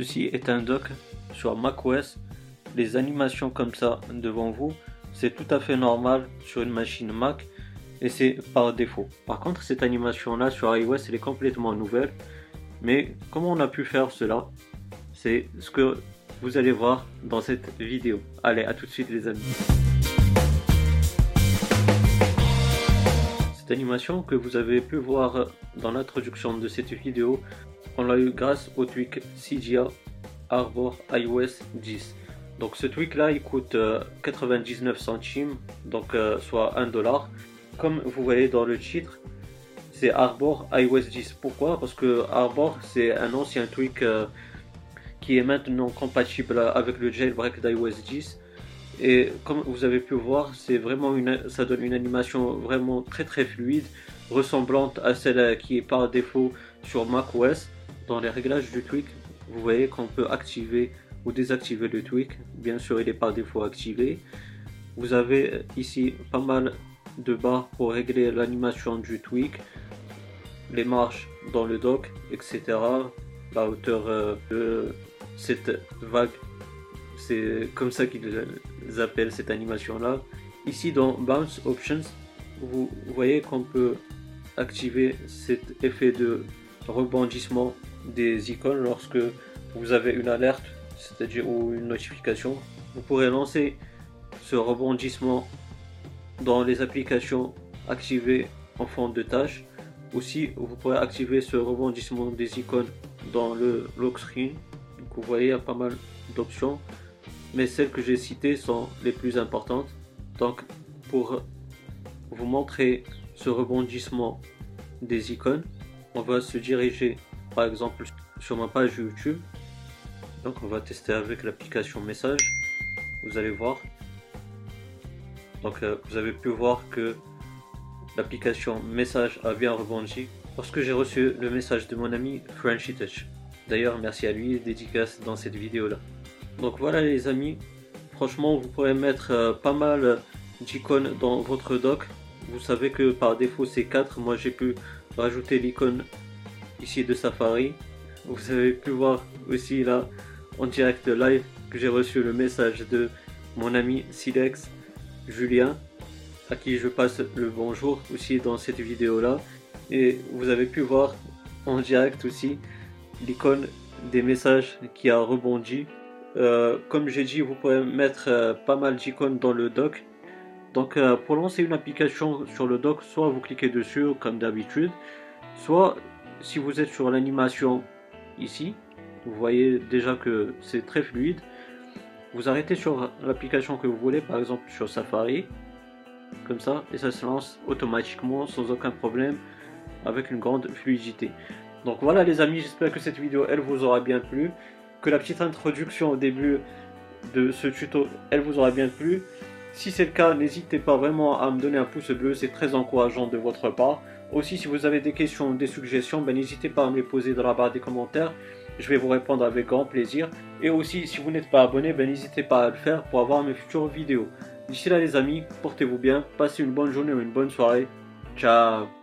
Ceci est un dock sur macOS. Les animations comme ça devant vous, c'est tout à fait normal sur une machine Mac et c'est par défaut. Par contre, cette animation là sur iOS, elle est complètement nouvelle. Mais comment on a pu faire cela? C'est ce que vous allez voir dans cette vidéo. Allez, à tout de suite les amis. Cette animation que vous avez pu voir dans l'introduction de cette vidéo, on l'a eu grâce au tweak CGA Arbor iOS 10. Donc ce tweak là il coûte 99 euh, centimes, donc euh, soit 1 dollar. Comme vous voyez dans le titre, c'est Arbor iOS 10. Pourquoi? Parce que Arbor c'est un ancien tweak euh, qui est maintenant compatible avec le jailbreak d'iOS 10. Et comme vous avez pu voir, c'est vraiment une, ça donne une animation vraiment très très fluide, ressemblante à celle qui est par défaut sur macOS. Dans les réglages du tweak, vous voyez qu'on peut activer ou désactiver le tweak. Bien sûr, il est par défaut activé. Vous avez ici pas mal de barres pour régler l'animation du tweak, les marches dans le dock, etc. La hauteur euh, de cette vague, c'est comme ça qu'ils appellent cette animation là. Ici dans Bounce Options, vous voyez qu'on peut activer cet effet de rebondissement des icônes lorsque vous avez une alerte, c'est-à-dire ou une notification. Vous pourrez lancer ce rebondissement dans les applications activées en fond de tâche. Aussi, vous pourrez activer ce rebondissement des icônes dans le lock screen. Vous voyez, il y a pas mal d'options, mais celles que j'ai citées sont les plus importantes. Donc, pour vous montrer ce rebondissement des icônes, on va se diriger par exemple sur ma page YouTube. Donc on va tester avec l'application message. Vous allez voir. Donc euh, vous avez pu voir que l'application message a bien rebondi lorsque j'ai reçu le message de mon ami Frenchy Touch. D'ailleurs merci à lui, dédicace dans cette vidéo là. Donc voilà les amis, franchement vous pourrez mettre euh, pas mal d'icônes dans votre doc. Vous savez que par défaut c'est 4, moi j'ai pu rajouter l'icône ici de Safari. Vous avez pu voir aussi là en direct live que j'ai reçu le message de mon ami Silex Julien à qui je passe le bonjour aussi dans cette vidéo là et vous avez pu voir en direct aussi l'icône des messages qui a rebondi euh, comme j'ai dit vous pouvez mettre euh, pas mal d'icônes dans le doc donc euh, pour lancer une application sur le doc soit vous cliquez dessus comme d'habitude soit si vous êtes sur l'animation ici, vous voyez déjà que c'est très fluide. Vous arrêtez sur l'application que vous voulez, par exemple sur Safari, comme ça, et ça se lance automatiquement sans aucun problème, avec une grande fluidité. Donc voilà les amis, j'espère que cette vidéo elle vous aura bien plu, que la petite introduction au début de ce tuto elle vous aura bien plu. Si c'est le cas, n'hésitez pas vraiment à me donner un pouce bleu, c'est très encourageant de votre part. Aussi, si vous avez des questions, des suggestions, ben, n'hésitez pas à me les poser dans la barre des commentaires. Je vais vous répondre avec grand plaisir. Et aussi, si vous n'êtes pas abonné, ben, n'hésitez pas à le faire pour avoir mes futures vidéos. D'ici là les amis, portez-vous bien, passez une bonne journée ou une bonne soirée. Ciao